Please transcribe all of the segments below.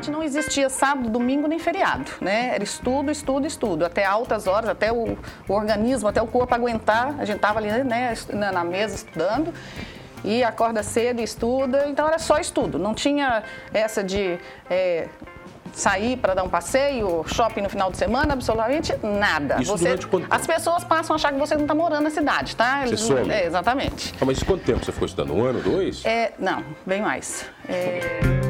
gente não existia sábado, domingo nem feriado, né? Era estudo, estudo, estudo, até altas horas, até o, o organismo, até o corpo aguentar. A gente estava ali né, na mesa estudando e acorda cedo e estuda, então era só estudo, não tinha essa de é, sair para dar um passeio, shopping no final de semana, absolutamente nada. Isso você, quanto As pessoas passam a achar que você não está morando na cidade, tá? Você some. É, exatamente. Ah, mas quanto tempo você ficou estudando? Um ano, dois? É, não, bem mais. É...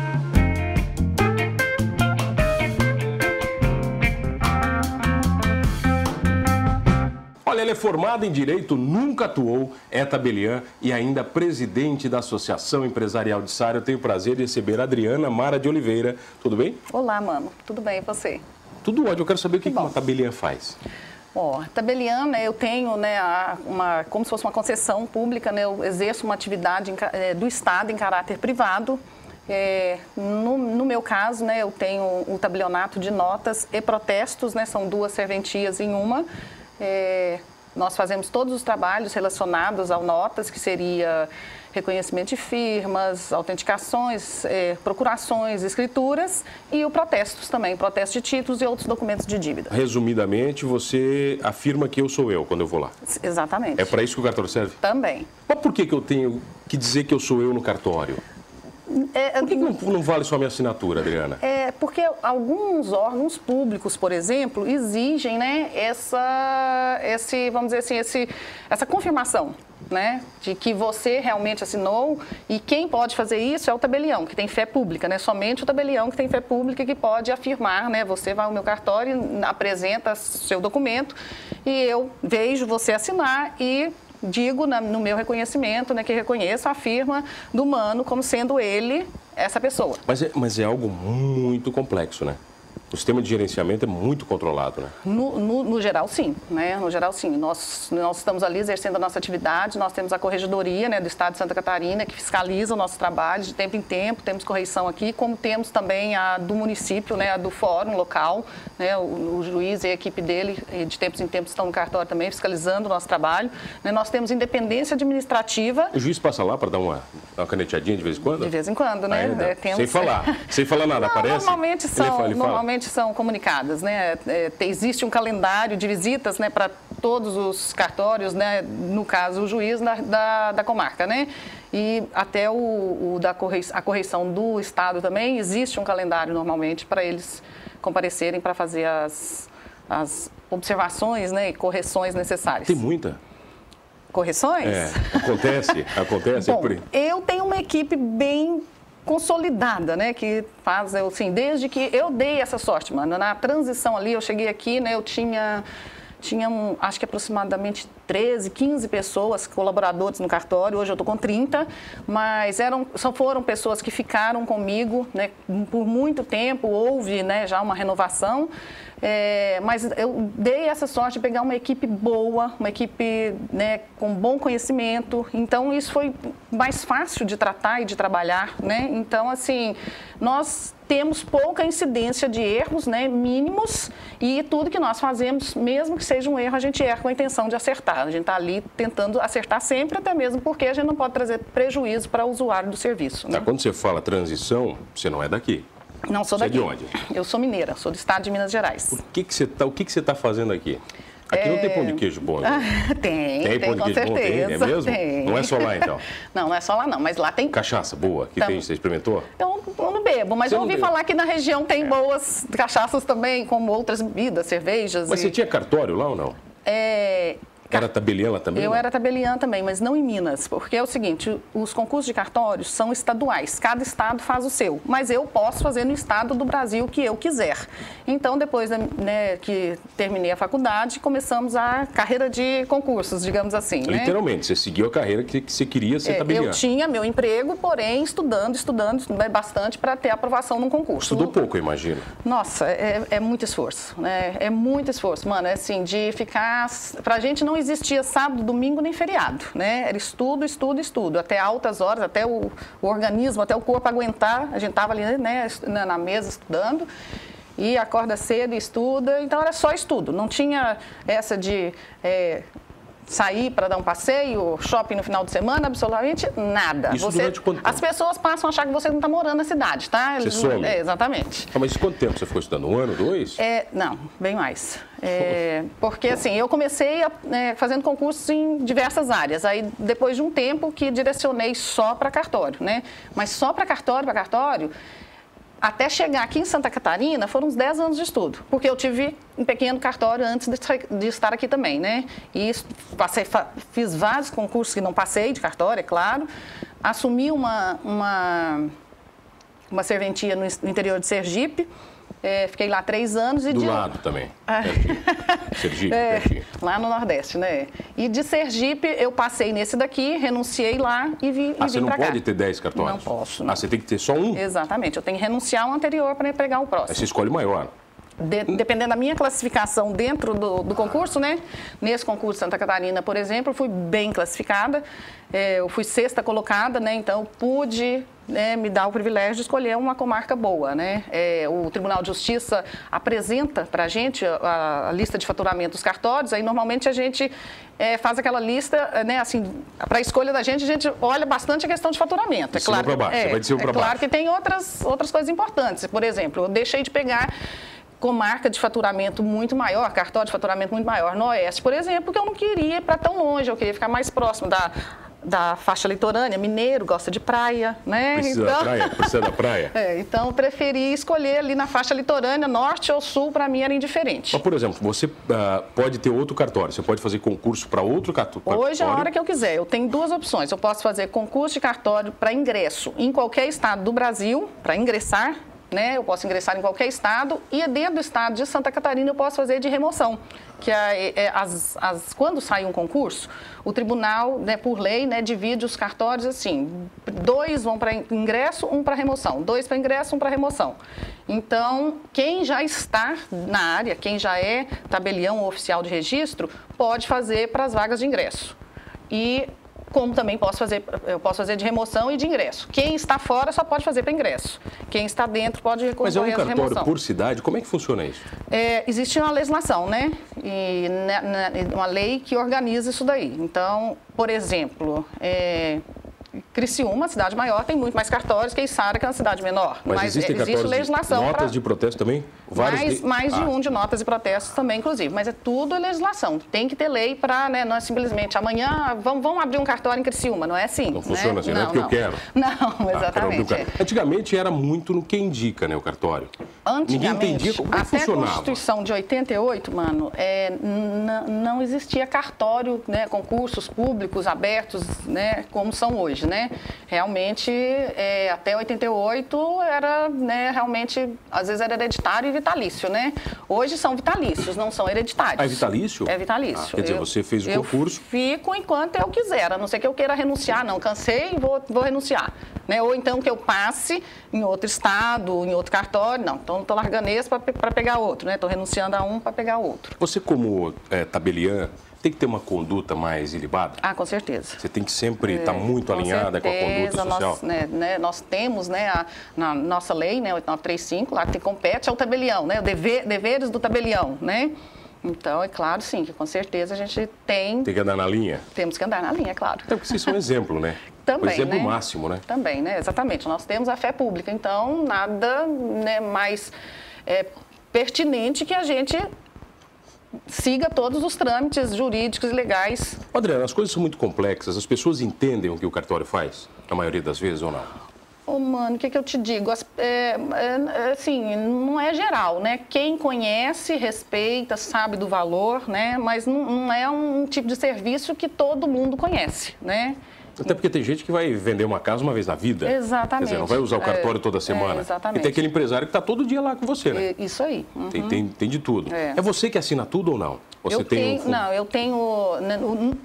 Ela é formada em Direito, nunca atuou, é tabeliã e ainda presidente da Associação Empresarial de Sara. Eu tenho o prazer de receber a Adriana Mara de Oliveira. Tudo bem? Olá, mano. Tudo bem e você? Tudo ótimo. Eu quero saber o que, que uma tabeliã faz. Ó, tabeliã, né, eu tenho, né, uma, como se fosse uma concessão pública, né, eu exerço uma atividade em, é, do Estado em caráter privado. É, no, no, meu caso, né, eu tenho o tabelionato de notas e protestos, né, são duas serventias em uma. É, nós fazemos todos os trabalhos relacionados ao notas, que seria reconhecimento de firmas, autenticações, é, procurações, escrituras e o protestos também, protesto de títulos e outros documentos de dívida. Resumidamente, você afirma que eu sou eu quando eu vou lá. Exatamente. É para isso que o cartório serve? Também. Mas por que, que eu tenho que dizer que eu sou eu no cartório? É, Por que, não, não, vale só minha assinatura, Adriana? É porque alguns órgãos públicos, por exemplo, exigem né, essa, esse, vamos dizer assim, esse, essa confirmação. Né, de que você realmente assinou e quem pode fazer isso é o tabelião, que tem fé pública, né? Somente o tabelião que tem fé pública que pode afirmar, né? Você vai ao meu cartório, apresenta seu documento e eu vejo você assinar e digo na, no meu reconhecimento, né, que reconheço a firma do Mano como sendo ele essa pessoa. Mas é, mas é algo muito complexo, né? O sistema de gerenciamento é muito controlado, né? No, no, no, geral, sim. Né? No geral, sim. Nós, nós estamos ali exercendo a nossa atividade, nós temos a corregedoria né, do Estado de Santa Catarina, que fiscaliza o nosso trabalho de tempo em tempo, temos correição aqui, como temos também a do município, né, a do fórum local, né, o, o juiz e a equipe dele, de tempos em tempos, estão no cartório também, fiscalizando o nosso trabalho. Né? Nós temos independência administrativa. O juiz passa lá para dar uma, uma caneteadinha de vez em quando? De vez em quando, né? É, temos... Sem falar, sem falar nada, Não, aparece? Normalmente são, ele fala, normalmente são comunicadas, né? É, existe um calendário de visitas, né, para todos os cartórios, né? No caso, o juiz da, da, da comarca, né? E até o, o da correição, a correição do estado também existe um calendário normalmente para eles comparecerem para fazer as, as observações, né, e correções necessárias. Tem muita correções? É, acontece, acontece. Bom, eu tenho uma equipe bem consolidada, né? Que faz, assim, desde que eu dei essa sorte, mano. Na transição ali, eu cheguei aqui, né? Eu tinha, tinha um, acho que aproximadamente 13, 15 pessoas, colaboradores no cartório. Hoje eu estou com 30, mas eram, só foram pessoas que ficaram comigo, né? Por muito tempo, houve, né? Já uma renovação. É, mas eu dei essa sorte de pegar uma equipe boa, uma equipe né, com bom conhecimento. Então, isso foi mais fácil de tratar e de trabalhar. Né? Então, assim, nós temos pouca incidência de erros né, mínimos e tudo que nós fazemos, mesmo que seja um erro, a gente erra com a intenção de acertar. A gente está ali tentando acertar sempre, até mesmo porque a gente não pode trazer prejuízo para o usuário do serviço. Né? Tá, quando você fala transição, você não é daqui. Não sou você daqui. é de onde? Eu sou mineira, sou do estado de Minas Gerais. Por que que você tá, o que, que você está fazendo aqui? Aqui é... não tem pão de queijo bom, né? tem, tem, tem pão de queijo certeza, bom? Tem, é mesmo? Tem. Não é só lá, então? não, não é só lá, não, mas lá tem... Cachaça boa, que tem, você experimentou? Eu, eu não bebo, mas você eu ouvi falar que na região tem é. boas cachaças também, como outras bebidas, cervejas. Mas e... você tinha cartório lá ou não? É, era tabeliã também? Eu era tabeliã também, mas não em Minas, porque é o seguinte, os concursos de cartórios são estaduais, cada estado faz o seu, mas eu posso fazer no estado do Brasil que eu quiser. Então, depois né, que terminei a faculdade, começamos a carreira de concursos, digamos assim. Né? Literalmente, né? você seguiu a carreira que, que você queria ser é, tabeliã. Eu tinha meu emprego, porém, estudando, estudando, estudando bastante para ter aprovação num concurso. Estudou pouco, eu imagino. Nossa, é, é muito esforço, né? É muito esforço, mano, é assim, de ficar... Pra gente não existia sábado, domingo nem feriado, né? Era estudo, estudo, estudo, até altas horas, até o, o organismo, até o corpo aguentar. A gente estava ali né, na mesa estudando e acorda cedo estuda, então era só estudo, não tinha essa de é, sair para dar um passeio, shopping no final de semana, absolutamente nada. Isso você, durante quanto tempo? As pessoas passam a achar que você não está morando na cidade, tá? Você some? É, exatamente. Ah, mas quanto tempo você ficou estudando? Um ano, dois? É, não, bem mais. É, porque assim, eu comecei a, é, fazendo concursos em diversas áreas. Aí depois de um tempo que direcionei só para cartório, né? Mas só para cartório, para cartório, até chegar aqui em Santa Catarina, foram uns 10 anos de estudo, porque eu tive um pequeno cartório antes de, estar aqui também, né? E passei, fiz vários concursos que não passei de cartório, é claro. Assumi uma, uma, uma serventia no interior de Sergipe, é, fiquei lá três anos e Do de... lado também. Ah. Sergipe, é, lá no Nordeste, né? E de Sergipe eu passei nesse daqui, renunciei lá e, vi, ah, e vim você não pode ter 10 cartórios? Não posso. Não. Ah, você tem que ter só um? Exatamente. Eu tenho que renunciar ao anterior para pegar o próximo. Aí você escolhe o maior. De, dependendo da minha classificação dentro do, do, concurso, né? Nesse concurso Santa Catarina, por exemplo, fui bem classificada. É, eu fui sexta colocada, né? Então pude né, me dar o privilégio de escolher uma comarca boa, né? É, o Tribunal de Justiça apresenta para a gente a, a, lista de faturamento dos cartórios. Aí normalmente a gente é, faz aquela lista, né? Assim, para a escolha da gente, a gente olha bastante a questão de faturamento. É claro. Baixo, é, é claro que tem outras outras coisas importantes. Por exemplo, eu deixei de pegar com marca de faturamento muito maior, cartório de faturamento muito maior no Oeste, por exemplo, porque eu não queria ir para tão longe, eu queria ficar mais próximo da, da faixa litorânea, mineiro, gosta de praia, né? Precisa então... da praia, precisa da praia. é, então, preferi escolher ali na faixa litorânea, norte ou sul, para mim era indiferente. Mas, por exemplo, você uh, pode ter outro cartório, você pode fazer concurso para outro cartório? Hoje, a hora que eu quiser, eu tenho duas opções. Eu posso fazer concurso de cartório para ingresso em qualquer estado do Brasil, para ingressar né? Eu posso ingressar em qualquer estado e dentro do estado de Santa Catarina eu posso fazer de remoção, que é, é as, as, quando sai um concurso, o tribunal, né, por lei, né, divide os cartórios assim, dois vão para ingresso, um para remoção, dois para ingresso, um para remoção. Então, quem já está na área, quem já é tabelião oficial de registro, pode fazer para as vagas de ingresso. E como também posso fazer, eu posso fazer de remoção e de ingresso. Quem está fora só pode fazer para ingresso. Quem está dentro pode recorrer Mas é um cartório por cidade? Como é que funciona isso? É, existe uma legislação, né? E né, né, uma lei que organiza isso daí. Então, por exemplo, é, Criciúma, cidade maior, tem muito mais cartórios que Içara, que é uma cidade menor. Mas, Mas existem existe legislação. Notas pra... de protesto também? Vários mais, de... mais de ah. um de notas de protestos também, inclusive. Mas é tudo legislação. Tem que ter lei para, né, não é simplesmente amanhã vamos, vamos abrir um cartório em Criciúma. Não é assim. Não né? funciona assim, não, não é porque não. eu quero. Não, ah, exatamente. Ah, Antigamente era muito no que indica, né, o cartório. Antigamente, Ninguém entendia como até funcionava. a Constituição de 88, mano, é, não existia cartório, né, concursos públicos abertos, né, como são hoje, né? realmente, é, até 88 era, né, realmente, às vezes era hereditário e vitalício, né? Hoje são vitalícios, não são hereditários. Ah, é vitalício? É vitalício. Ah, quer dizer, eu, você fez o concurso? fico enquanto eu quiser, a não ser que eu queira renunciar, não, cansei e vou, vou renunciar. Né? Ou então que eu passe em outro estado, em outro cartório, não, então estou largando esse para pegar outro, né? Estou renunciando a um para pegar outro. Você como é, tabeliã, tem que ter uma conduta mais ilibada? Ah, com certeza. Você tem que sempre estar tá é, tá muito com alinhada certeza, com a conduta social? Nós, né, né, nós temos né, a, na nossa lei, né, 8935, lá que compete ao tabelião, né, o dever, deveres do tabelião, né? Então, é claro, sim, que com certeza a gente tem... Tem que andar na linha? Temos que andar na linha, é claro. Então, porque vocês são exemplo, né? Também, o exemplo né? máximo, né? Também, né? Exatamente. Nós temos a fé pública, então nada né, mais é, pertinente que a gente siga todos os trâmites jurídicos e legais. Adriana, as coisas são muito complexas. As pessoas entendem o que o cartório faz, a maioria das vezes ou não? Oh, mano, o que, que eu te digo? É, é, é, assim, não é geral, né? Quem conhece, respeita, sabe do valor, né? Mas não, não é um tipo de serviço que todo mundo conhece, né? Até porque tem gente que vai vender uma casa uma vez na vida. Exatamente. Quer dizer, não vai usar o cartório é, toda semana. É, exatamente. E tem aquele empresário que está todo dia lá com você, né? Isso aí. Uhum. Tem, tem, tem, de tudo. É. é. você que assina tudo ou não? Você eu tem tenho, um... Não, eu tenho. Né,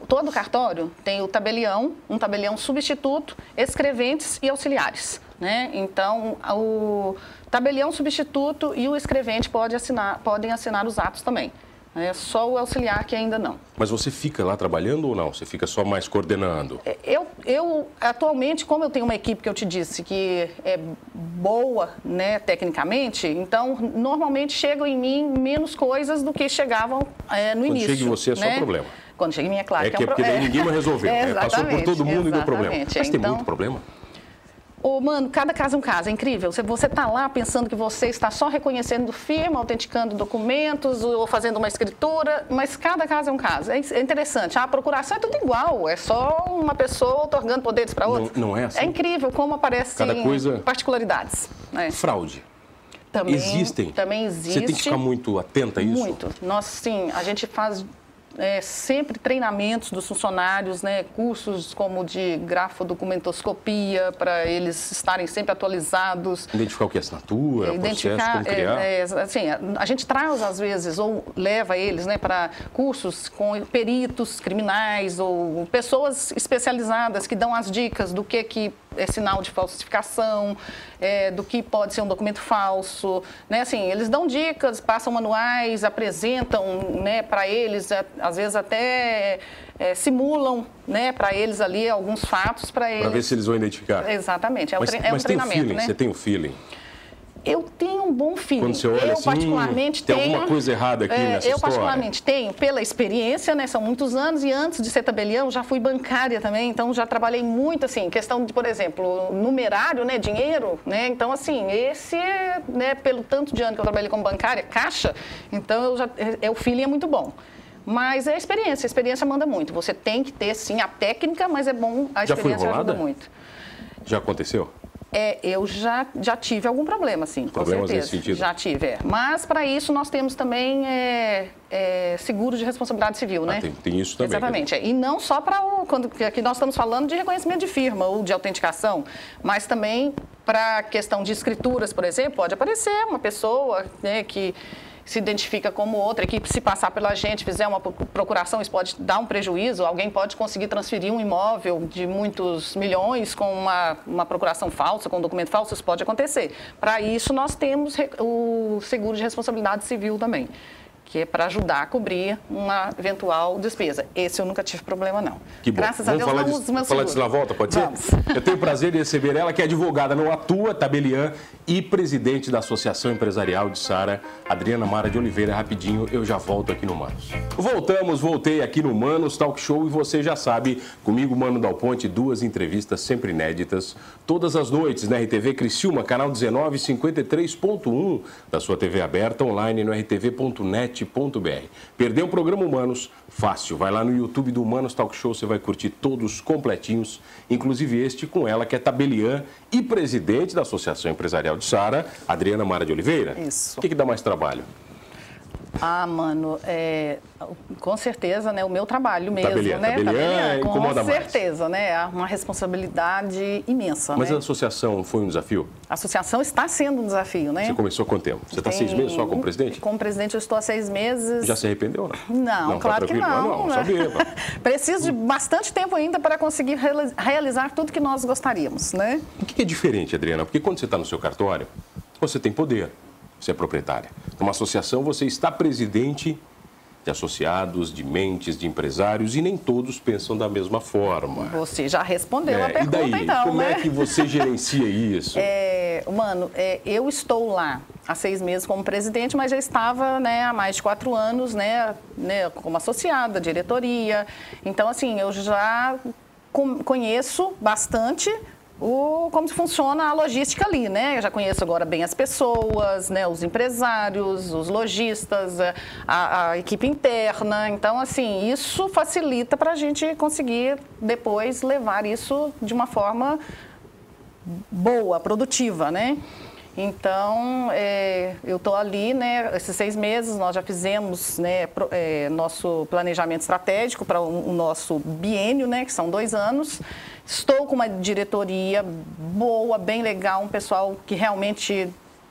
todo cartório tem o tabelião, um tabelião substituto, escreventes e auxiliares. Né? Então, o tabelião substituto e o escrevente pode assinar, podem assinar os atos também. É só o auxiliar que ainda não. Mas você fica lá trabalhando ou não? Você fica só mais coordenando? É, eu, eu atualmente, como eu tenho uma equipe que eu te disse que é boa, né, tecnicamente, então normalmente chegam em mim menos coisas do que chegavam é, no Quando início. chega em você é só né? problema. Quando chega em mim é claro É que, que é é um porque daí ninguém mais resolveu. É, né? Passou por todo mundo e deu problema. exatamente. Mas tem Então, muito problema? Ô, mano, cada caso é um caso, é incrível. Você, você tá lá pensando que você está só reconhecendo firma, autenticando documentos ou fazendo uma escritura, mas cada caso é um caso. É, é interessante. A procuração é tudo igual, é só uma pessoa otorgando poderes para outra. Não- não é assim? É incrível como aparecem Cada coisa- particularidades. né? Fraude. Também, Existem? Também existe. Você tem que ficar muito atenta a isso? Muito. Nós, sim, a gente faz é, sempre treinamentos dos funcionários, né, cursos como de grafodocumentoscopia, para eles estarem sempre atualizados. Identificar o que é assinatura, o processo, como criar. é, é, assim, a, a gente traz às vezes ou leva eles, né, para cursos com peritos criminais ou pessoas especializadas que dão as dicas do que que é sinal de falsificação, é, do que pode ser um documento falso, né? Assim, eles dão dicas, passam manuais, apresentam, né, para eles, às vezes até é, simulam, né, para eles ali alguns fatos para eles. Para ver se eles vão identificar. Exatamente, é, um mas tre- é um mas tem o treinamento, feeling, né? você tem o feeling. Eu tenho um bom feeling. Quando você olha eu assim, particularmente tem tenho. alguma coisa errada aqui é, nessa Eu história? particularmente tenho, pela experiência, né? São muitos anos e antes de ser tabelião, já fui bancária também, então já trabalhei muito assim, questão de, por exemplo, numerário, né? Dinheiro, né? Então, assim, esse, é, né, pelo tanto de ano que eu trabalhei como bancária, caixa, então eu já, é, o feeling é muito bom. Mas é a experiência, a experiência manda muito. Você tem que ter, sim, a técnica, mas é bom, a Já foi experiência ajuda muito. Já aconteceu? É, eu já, já tive algum problema, sim, com Problemas certeza. nesse sentido? Já tive, é. Mas para isso nós temos também é, é, seguro de responsabilidade civil, né? Ah, tem, tem isso também. Exatamente. é. E não só para o. Quando, que aqui nós estamos falando de reconhecimento de firma ou de autenticação, mas também para a questão de escrituras, por exemplo, pode aparecer uma pessoa né, que se identifica como outra, e que se passar pela gente, fizer uma pro- procuração, isso pode dar um prejuízo, alguém pode conseguir transferir um imóvel de muitos milhões com uma, uma procuração falsa, com um documento falso, isso pode acontecer. Para isso, nós temos o seguro de responsabilidade civil também que é para ajudar a cobrir uma eventual despesa. Esse eu nunca tive problema, não. Que bom. Graças a Vamos Deus, falar não disso, uso meu falar disso na volta, pode Vamos. ser? Eu tenho o prazer de receber ela, que é advogada, não atua, tabeliã e presidente da Associação Empresarial de Sara, Adriana Mara de Oliveira. Rapidinho, eu já volto aqui no Manos. Voltamos, voltei aqui no Manos Talk Show e você já sabe, comigo, Mano Dal Ponte, duas entrevistas sempre inéditas, todas as noites na RTV Criciúma, canal 19, 53.1 da sua TV aberta, online no rtv.net.br. Perdeu o programa Humanos? Fácil, vai lá no YouTube do Humanos Talk Show, você vai curtir todos completinhos, inclusive este com ela, que é tabeliã e presidente da Associação Empresarial de Sara, Adriana Mara de Oliveira. Isso. O que, que dá mais trabalho? Ah, mano, é, com certeza, né? O meu trabalho mesmo, Tabeliã, né? tabeliã com incomoda mais. certeza, né? É uma responsabilidade imensa, Mas né? a associação foi um desafio? A associação está sendo um desafio, né? Você começou há quanto tempo? Você está seis meses só como presidente? Como presidente eu estou há seis meses. Já se arrependeu ou não? Não, tá claro que tranquilo? não. Não, não né? sabia. Preciso de bastante tempo ainda para conseguir reali- realizar tudo que nós gostaríamos, né? O que é diferente, Adriana? Porque quando você está no seu cartório, você tem poder, você é proprietária. Numa associação, você está presidente de associados, de mentes, de empresários, e nem todos pensam da mesma forma. Você já respondeu a É, e pergunta, daí, então, como né? é que você gerencia isso? É, mano, é, eu estou lá há seis meses como presidente, mas já estava né, há mais de quatro anos né, né, como associada, diretoria. Então, assim, eu já conheço bastante o, como funciona a logística ali, né? Eu já conheço agora bem as pessoas, né, os empresários, os lojistas, a- a, a equipe interna. Então, assim, isso facilita para a gente conseguir depois levar isso de uma forma boa, produtiva, né? Então, é, eu estou ali, né? Esses seis meses nós já fizemos, né? pro- é, nosso planejamento estratégico para o, o nosso biênio, né? Que são dois anos. Estou com uma diretoria boa, bem legal, um pessoal que realmente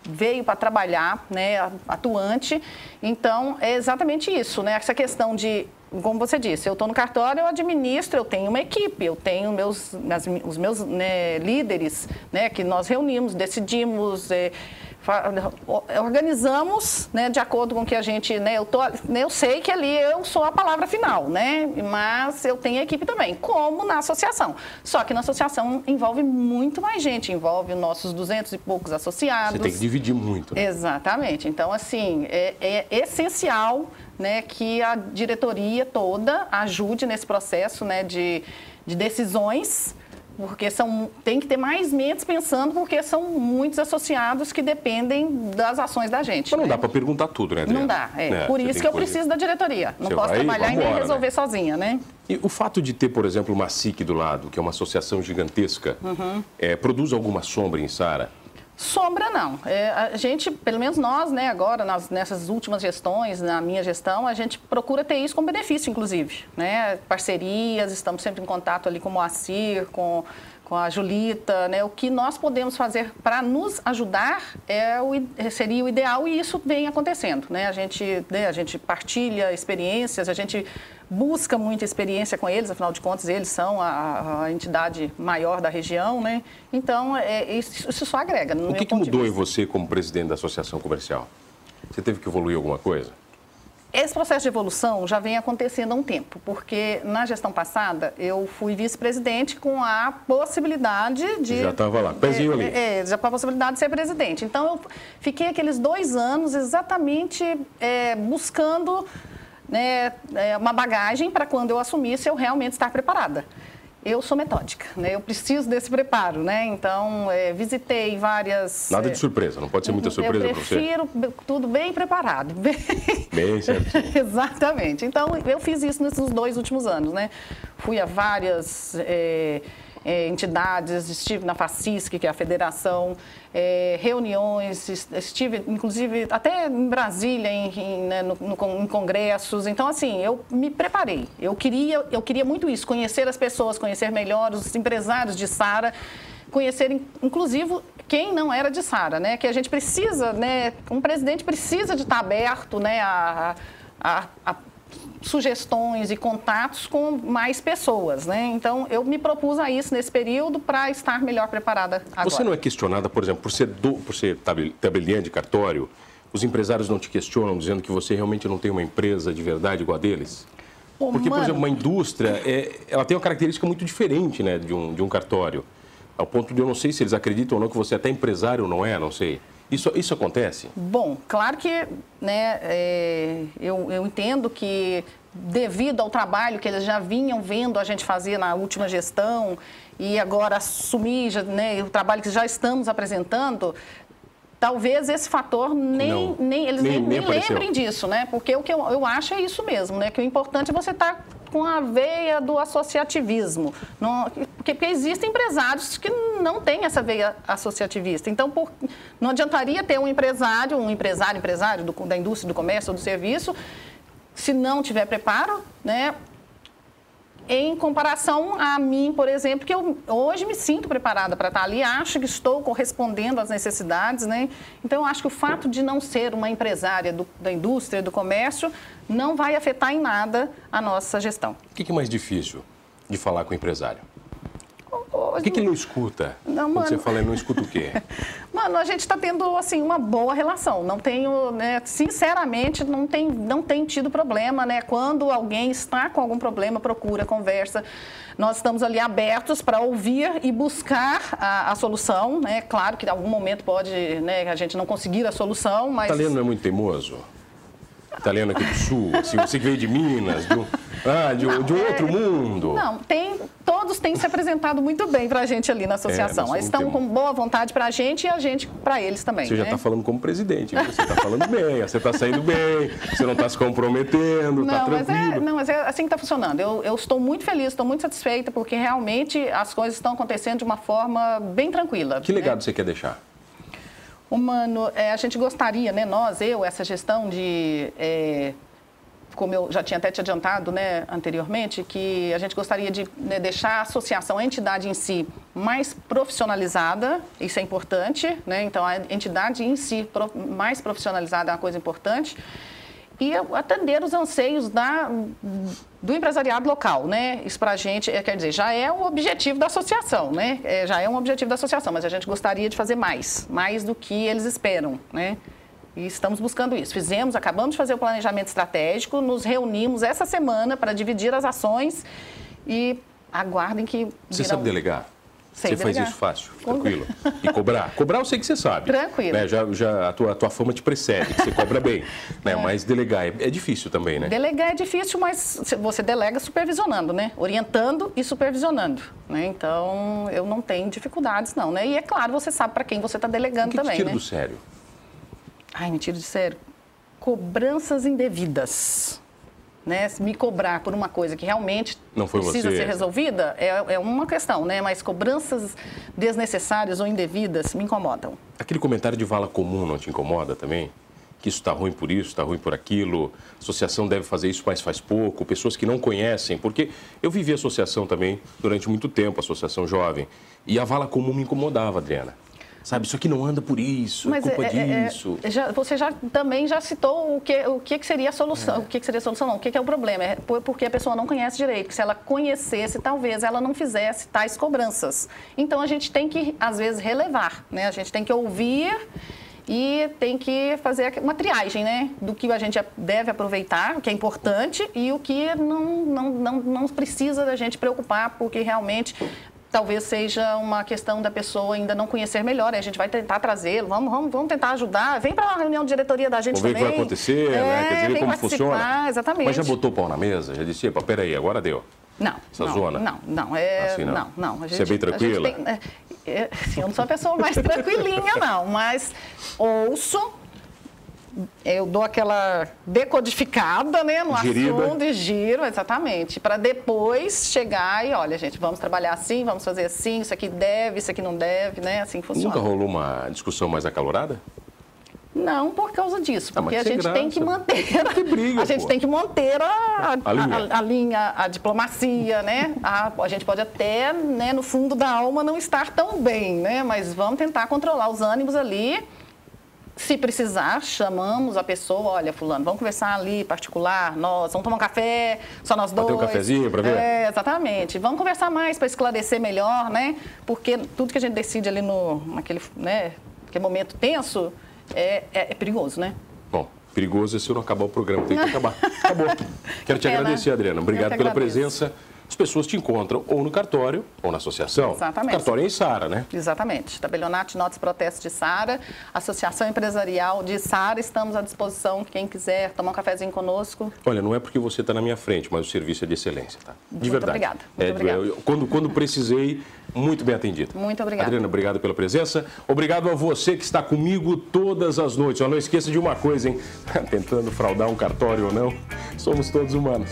veio para trabalhar, né? Atuante. Então, é exatamente isso, né? Essa questão de como você disse, eu estou no cartório, eu administro, eu tenho uma equipe, eu tenho meus, as- os meus né, líderes, né, que nós reunimos, decidimos, é, organizamos né, de acordo com o que a gente, né, eu, tô, né, eu sei que ali eu sou a palavra final, né, mas eu tenho equipe também, como na associação. Só que na associação envolve muito mais gente, envolve nossos 200 e poucos associados. Você tem que dividir muito. Né? Exatamente. Então, assim, é, é essencial né, que a diretoria toda ajude nesse processo né, de, de decisões porque são, tem que ter mais mentes pensando, porque são muitos associados que dependem das ações da gente. Mas não né? dá para perguntar tudo, né, Adriana? Não dá, é. é Por isso que eu preciso da diretoria. Não Você posso vai, trabalhar e nem resolver né? sozinha, né? E o fato de ter, por exemplo, uma SIC do lado, que é uma associação gigantesca, uhum. é, produz alguma sombra em Sara? Sombra não. É, a gente, pelo menos nós, né, agora, nas, nessas últimas gestões, na minha gestão, a gente procura ter isso como benefício, inclusive. Né? Parcerias, estamos sempre em contato ali com o Moacir, com com a Julita, né? O que nós podemos fazer para nos ajudar é o, seria o ideal e isso vem acontecendo, né? A gente, né, a gente partilha experiências, a gente busca muita experiência com eles, afinal de contas eles são a, a entidade maior da região, né? Então é, isso, isso, só agrega. o que, que mudou em você como presidente da associação comercial? Você teve que evoluir alguma coisa? Esse processo de evolução já vem acontecendo há um tempo, porque na gestão passada eu fui vice-presidente com a possibilidade de. Já estava lá, pezinho é, ali. É, já com a possibilidade de ser presidente. Então eu fiquei aqueles dois anos exatamente é, buscando né, é, uma bagagem para quando eu assumisse eu realmente estar preparada eu sou metódica, né? Eu preciso desse preparo, né? Então, é, visitei várias... Nada de surpresa, não pode ser muita surpresa para você. Eu prefiro tudo bem preparado. Bem, bem certo. Exatamente. Então, eu fiz isso nesses dois últimos anos, né? Fui a várias... É, é, entidades, estive na FACISC, que é a federação, é, reuniões, estive inclusive até em Brasília, em, em, né, no, no, em, congressos. Então, assim, eu me preparei. Eu queria, eu queria muito isso, conhecer as pessoas, conhecer melhor os empresários de Sara, conhecer, inclusive, quem não era de Sara, né? Que a gente precisa, né? Um presidente precisa de estar aberto, né? a, a, a sugestões e contatos com mais pessoas, né? Então, eu me propus a isso nesse período para estar melhor preparada agora. Você não é questionada, por exemplo, por ser, do, por ser tabeliã de cartório, os empresários não te questionam dizendo que você realmente não tem uma empresa de verdade igual a deles? Porque, por exemplo, uma indústria, é, ela tem uma característica muito diferente né, de, um, de um cartório. Ao ponto de eu não sei se eles acreditam ou não que você é até empresário ou não é, não sei. Isso, isso acontece? Bom, claro que né, é, eu, eu entendo que devido ao trabalho que eles já vinham vendo a gente fazer na última gestão e agora assumir né, o trabalho que já estamos apresentando, talvez esse fator nem, Não, nem eles nem, nem, nem lembrem disso, né? Porque o que eu, eu acho é isso mesmo, né? Que o importante é você estar tá com a veia do associativismo. Não, porque, porque, existem empresários que não têm essa veia associativista. Então, por, não adiantaria ter um empresário, um empresário, empresário do, da indústria, do comércio ou do serviço, se não tiver preparo, né? Em comparação a mim, por exemplo, que eu hoje me sinto preparada para estar ali, acho que estou correspondendo às necessidades, né? Então, eu acho que o fato de não ser uma empresária do, da indústria, do comércio, não vai afetar em nada a nossa gestão. O que é mais difícil de falar com o empresário? O que, que não escuta? Não, Quando você fala, não escuta o quê? Mano, a gente está tendo, assim, uma boa relação. Não tenho, né, sinceramente, não tem, não tem tido problema, né? Quando alguém está com algum problema, procura, conversa. Nós estamos ali abertos para ouvir e buscar a, a, solução, né? Claro que em algum momento pode, né, a gente não conseguir a solução, mas... O italiano não é muito teimoso? Italiano aqui do Sul, assim, você que veio de Minas, de um, ah, de, não, de um é, outro mundo. Não, tem todos têm se apresentado muito bem para a gente ali na associação. É, Eles estão com boa vontade para a gente e a gente para eles também. Você né? já está falando como presidente, você está falando bem, você está saindo bem, você não está se comprometendo, está tranquilo. Mas é, não, mas é assim que está funcionando. Eu, eu estou muito feliz, estou muito satisfeita, porque realmente as coisas estão acontecendo de uma forma bem tranquila. Que legado né? você quer deixar? Humano, é, a gente gostaria, né, nós, eu, essa gestão de é, como eu já tinha até te adiantado né, anteriormente, que a gente gostaria de né, deixar a associação, a entidade em si, mais profissionalizada, isso é importante, né? então a entidade em si mais profissionalizada é uma coisa importante, e atender os anseios da, do empresariado local, né? Isso para a gente, é, quer dizer, já é o objetivo da associação, né? É, já é um objetivo da associação, mas a gente gostaria de fazer mais, mais do que eles esperam, né? E estamos buscando isso. Fizemos, acabamos de fazer o planejamento estratégico, nos reunimos essa semana para dividir as ações e aguardem que. Você sabe delegar? Sei você delegar. faz isso fácil, tranquilo. E cobrar? Cobrar eu sei que você sabe. Tranquilo. Né? Já, já a, tua, a tua fama te precede, que você cobra bem. Né? É. Mas delegar é, é, difícil também, né? Delegar é difícil, mas você delega supervisionando, né? Orientando e supervisionando. Né? Então, eu não tenho dificuldades, não. Né? E é claro, você sabe para quem você está delegando que também. Te tira né? do sério. Ai, me tira do sério. Cobranças indevidas né, me cobrar por uma coisa que realmente precisa você. ser resolvida é, é, uma questão, né? Mas cobranças desnecessárias ou indevidas me incomodam. Aquele comentário de vala comum não te incomoda também? Que isso está ruim por isso, está ruim por aquilo, a associação deve fazer isso, mas faz pouco, pessoas que não conhecem, porque eu vivi associação também durante muito tempo, associação jovem, e a vala comum me incomodava, Adriana. Sabe, isso aqui não anda por isso, Mas é culpa é, é, disso. É, já, você já também já citou o que, o que, seria a solução, é. o que, que seria a solução, não, o que, que é o problema? É porque a pessoa não conhece direito, que se ela conhecesse, talvez ela não fizesse tais cobranças. Então a gente tem que, às vezes, relevar, né? A gente tem que ouvir e tem que fazer uma triagem, né? Do que a gente deve aproveitar, o que é importante, e o que não, não, não, não precisa da gente preocupar, porque realmente talvez seja uma questão da pessoa ainda não conhecer melhor. A gente vai tentar trazê-lo, vamos, vamos, vamos tentar ajudar. Vem para a reunião de diretoria da gente vamos também. ver o que vai acontecer, é, né? Quer dizer, como funciona. Exatamente. Mas já botou o pau na mesa? Já disse, epa, peraí, agora deu. Não. Essa não, zona? Não, não. É, assim, não. não, não. Gente, Você é bem tranquila? Tem, é, é, sim, eu não sou a pessoa mais tranquilinha, não. Mas ouço eu dou aquela decodificada né, no Gerida. assunto e giro, exatamente, para depois chegar e, olha, gente, vamos trabalhar assim, vamos fazer assim, isso aqui deve, isso aqui não deve, né? Assim funciona. Nunca rolou uma discussão mais acalorada? Não por causa disso, ah, porque a gente tem que manter. Que briga, a gente pô. tem que manter a, a, a, linha. a, a linha. a, diplomacia, né? A, a gente pode até, né, no fundo da alma, não estar tão bem, né? Mas vamos tentar controlar os ânimos ali se precisar, chamamos a pessoa, olha, fulano, vamos conversar ali, particular, nós, vamos tomar um café, só nós dois. Bater um cafezinho para ver? É, exatamente. Vamos conversar mais para esclarecer melhor, né? Porque tudo que a gente decide ali no, naquele, né, naquele momento tenso é, é, é perigoso, né? Bom, perigoso é se eu não acabar o programa, tem que acabar. Acabou. Quero te agradecer, Adriana. Obrigado pela presença as pessoas te encontram ou no cartório ou na associação. Exatamente. Cartório é em Sara, né? Exatamente. Tabelionato Notas Protestos de Sara, Associação Empresarial de Sara, estamos à disposição. Quem quiser tomar um cafezinho conosco. Olha, não é porque você está na minha frente, mas o serviço é de excelência, tá? De muito verdade. Obrigada. Muito é, obrigada. quando, quando precisei, muito bem atendido. Muito obrigada. Adriana, obrigado pela presença. Obrigado a você que está comigo todas as noites. Ó, não esqueça de uma coisa, hein? Tentando fraudar um cartório ou não, somos todos humanos.